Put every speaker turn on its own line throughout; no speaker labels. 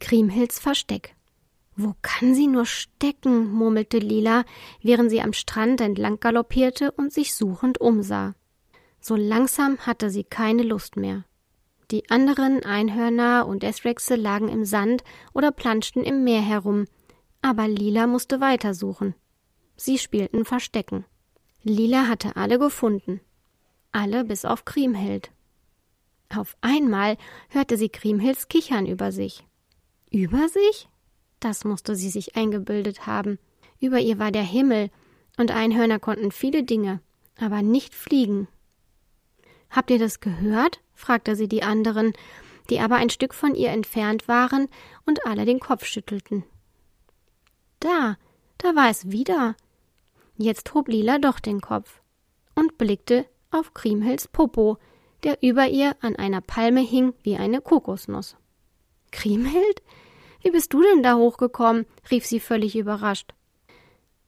Kriemhilds Versteck Wo kann sie nur stecken? murmelte Lila, während sie am Strand entlang galoppierte und sich suchend umsah. So langsam hatte sie keine Lust mehr. Die anderen Einhörner und Esrexe lagen im Sand oder planschten im Meer herum, aber Lila musste weitersuchen. Sie spielten Verstecken. Lila hatte alle gefunden. Alle bis auf Kriemhild. Auf einmal hörte sie Kriemhilds Kichern über sich. Über sich? Das musste sie sich eingebildet haben. Über ihr war der Himmel, und Einhörner konnten viele Dinge, aber nicht fliegen. Habt ihr das gehört? fragte sie die anderen, die aber ein Stück von ihr entfernt waren und alle den Kopf schüttelten. Da, da war es wieder. Jetzt hob Lila doch den Kopf und blickte auf Kriemhilds Popo, der über ihr an einer Palme hing wie eine Kokosnuss. Kriemhild? Wie bist du denn da hochgekommen? rief sie völlig überrascht.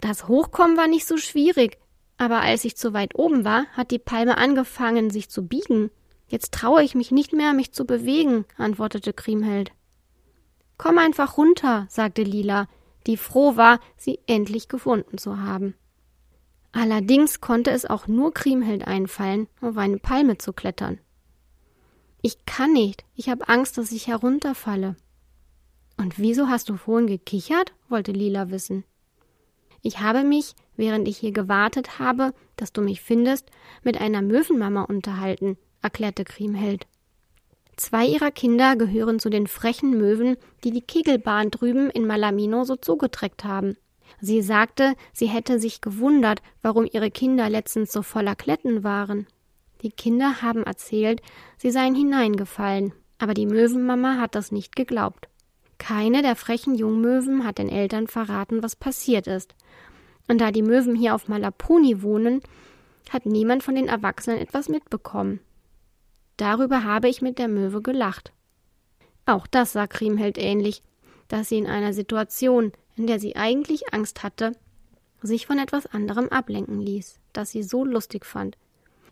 Das Hochkommen war nicht so schwierig, aber als ich zu weit oben war, hat die Palme angefangen, sich zu biegen. Jetzt traue ich mich nicht mehr, mich zu bewegen, antwortete Kriemhild. Komm einfach runter, sagte Lila, die froh war, sie endlich gefunden zu haben. Allerdings konnte es auch nur Kriemhild einfallen, auf eine Palme zu klettern. Ich kann nicht, ich habe Angst, dass ich herunterfalle. Und wieso hast du vorhin gekichert? wollte Lila wissen. Ich habe mich, während ich hier gewartet habe, dass du mich findest, mit einer Möwenmama unterhalten, erklärte Kriemhild. Zwei ihrer Kinder gehören zu den frechen Möwen, die die Kegelbahn drüben in Malamino so zugetreckt haben. Sie sagte, sie hätte sich gewundert, warum ihre Kinder letztens so voller Kletten waren. Die Kinder haben erzählt, sie seien hineingefallen, aber die Möwenmama hat das nicht geglaubt. Keine der frechen Jungmöwen hat den Eltern verraten, was passiert ist. Und da die Möwen hier auf Malapuni wohnen, hat niemand von den Erwachsenen etwas mitbekommen. Darüber habe ich mit der Möwe gelacht. Auch das sah Kriemhild ähnlich, dass sie in einer Situation, in der sie eigentlich Angst hatte, sich von etwas anderem ablenken ließ, das sie so lustig fand.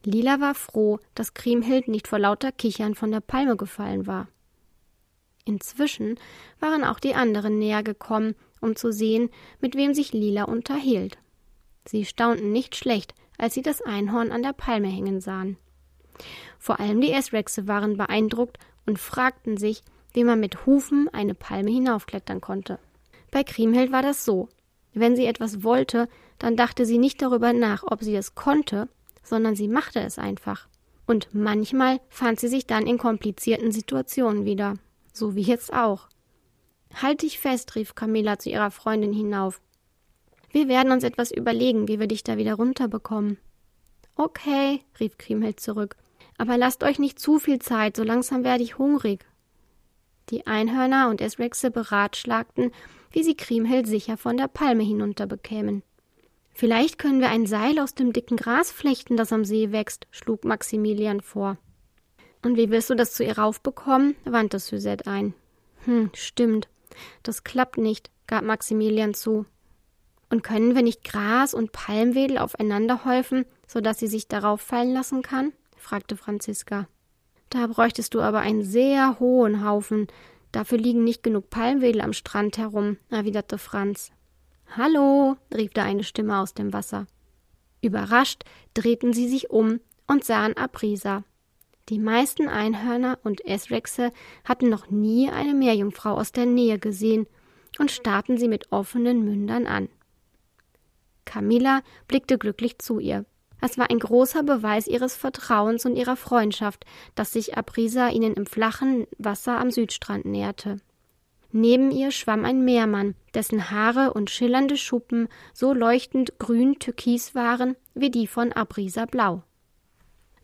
Lila war froh, dass Kriemhild nicht vor lauter Kichern von der Palme gefallen war. Inzwischen waren auch die anderen näher gekommen, um zu sehen, mit wem sich Lila unterhielt. Sie staunten nicht schlecht, als sie das Einhorn an der Palme hängen sahen. Vor allem die Esrexe waren beeindruckt und fragten sich, wie man mit Hufen eine Palme hinaufklettern konnte. Bei Kriemhild war das so. Wenn sie etwas wollte, dann dachte sie nicht darüber nach, ob sie es konnte, sondern sie machte es einfach. Und manchmal fand sie sich dann in komplizierten Situationen wieder, so wie jetzt auch. Halt dich fest, rief Camilla zu ihrer Freundin hinauf. Wir werden uns etwas überlegen, wie wir dich da wieder runterbekommen. Okay, rief Kriemhild zurück. Aber lasst euch nicht zu viel Zeit, so langsam werde ich hungrig. Die Einhörner und Esrexe beratschlagten, wie sie Kriemhild sicher von der Palme hinunter bekämen. Vielleicht können wir ein Seil aus dem dicken Gras flechten, das am See wächst, schlug Maximilian vor. Und wie willst du das zu ihr raufbekommen? wandte Suzette ein. Hm, stimmt. Das klappt nicht, gab Maximilian zu. Und können wir nicht Gras und Palmwedel aufeinander häufen, so dass sie sich darauf fallen lassen kann? fragte Franziska. Da bräuchtest du aber einen sehr hohen Haufen. Dafür liegen nicht genug Palmwedel am Strand herum, erwiderte Franz. Hallo, rief da eine Stimme aus dem Wasser. Überrascht drehten sie sich um und sahen Aprisa. Die meisten Einhörner und Esrexe hatten noch nie eine Meerjungfrau aus der Nähe gesehen und starrten sie mit offenen Mündern an. Camilla blickte glücklich zu ihr. Es war ein großer Beweis ihres Vertrauens und ihrer Freundschaft, dass sich Aprisa ihnen im flachen Wasser am Südstrand näherte. Neben ihr schwamm ein Meermann, dessen Haare und schillernde Schuppen so leuchtend grün-türkis waren wie die von Aprisa blau.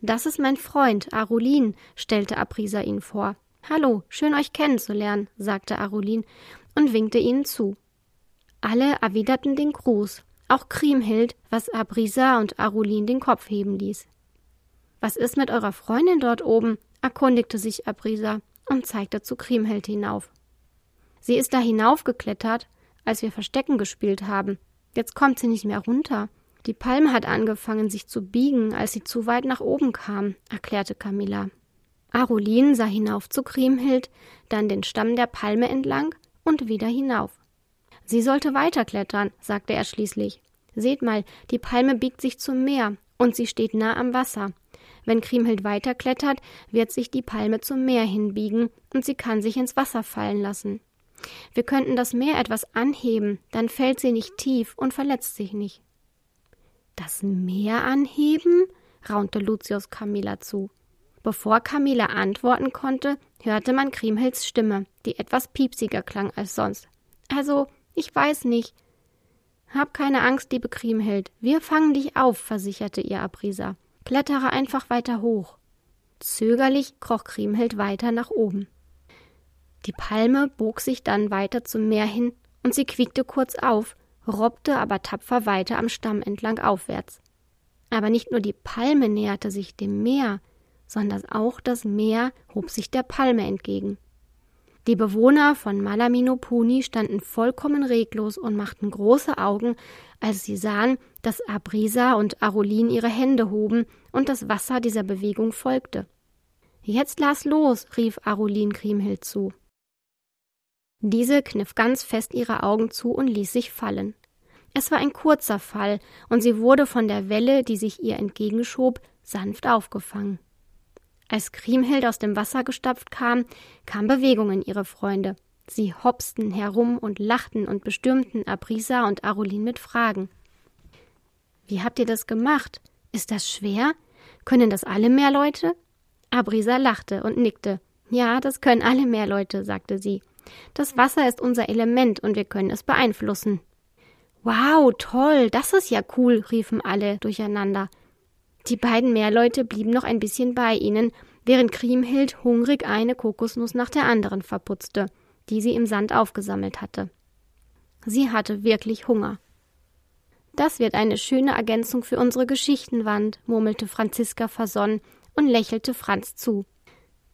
Das ist mein Freund, Arulin, stellte Aprisa ihn vor. Hallo, schön euch kennenzulernen, sagte Arulin und winkte ihnen zu. Alle erwiderten den Gruß, auch Kriemhild, was Abrisa und Arulin den Kopf heben ließ. Was ist mit eurer Freundin dort oben? erkundigte sich Abrisa und zeigte zu Kriemhild hinauf. Sie ist da hinaufgeklettert, als wir Verstecken gespielt haben. Jetzt kommt sie nicht mehr runter. Die Palme hat angefangen, sich zu biegen, als sie zu weit nach oben kam, erklärte Camilla. Arulin sah hinauf zu Kriemhild, dann den Stamm der Palme entlang und wieder hinauf. Sie sollte weiterklettern, sagte er schließlich. Seht mal, die Palme biegt sich zum Meer und sie steht nah am Wasser. Wenn Kriemhild weiterklettert, wird sich die Palme zum Meer hinbiegen und sie kann sich ins Wasser fallen lassen. Wir könnten das Meer etwas anheben, dann fällt sie nicht tief und verletzt sich nicht. Das Meer anheben? raunte Lucius Camilla zu. Bevor Camilla antworten konnte, hörte man Kriemhilds Stimme, die etwas piepsiger klang als sonst. Also, ich weiß nicht. Hab keine Angst, liebe Kriemhild. Wir fangen dich auf, versicherte ihr Abrisa. Klettere einfach weiter hoch. Zögerlich kroch Kriemhild weiter nach oben. Die Palme bog sich dann weiter zum Meer hin und sie quiekte kurz auf, robbte aber tapfer weiter am Stamm entlang aufwärts. Aber nicht nur die Palme näherte sich dem Meer, sondern auch das Meer hob sich der Palme entgegen. Die Bewohner von Malaminopuni standen vollkommen reglos und machten große Augen, als sie sahen, dass Abrisa und Arulin ihre Hände hoben und das Wasser dieser Bewegung folgte. Jetzt lass los, rief Arulin Kriemhild zu. Diese kniff ganz fest ihre Augen zu und ließ sich fallen. Es war ein kurzer Fall, und sie wurde von der Welle, die sich ihr entgegenschob, sanft aufgefangen. Als Kriemhild aus dem Wasser gestapft kam, kam Bewegung in ihre Freunde. Sie hopsten herum und lachten und bestürmten Abrisa und Arulin mit Fragen. Wie habt ihr das gemacht? Ist das schwer? Können das alle Meerleute? Abrisa lachte und nickte. Ja, das können alle Meerleute, sagte sie. Das Wasser ist unser Element und wir können es beeinflussen. Wow, toll, das ist ja cool, riefen alle durcheinander. Die beiden Meerleute blieben noch ein bisschen bei ihnen, während Kriemhild hungrig eine Kokosnuss nach der anderen verputzte, die sie im Sand aufgesammelt hatte. Sie hatte wirklich Hunger. Das wird eine schöne Ergänzung für unsere Geschichtenwand, murmelte Franziska versonnen und lächelte Franz zu.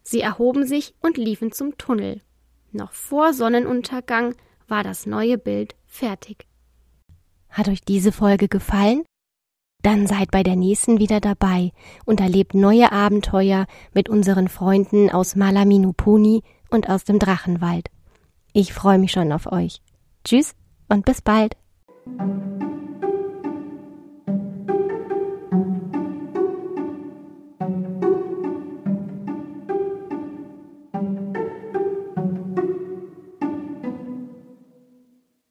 Sie erhoben sich und liefen zum Tunnel. Noch vor Sonnenuntergang war das neue Bild fertig.
Hat euch diese Folge gefallen? Dann seid bei der nächsten wieder dabei und erlebt neue Abenteuer mit unseren Freunden aus Malaminupuni und aus dem Drachenwald. Ich freue mich schon auf euch. Tschüss und bis bald.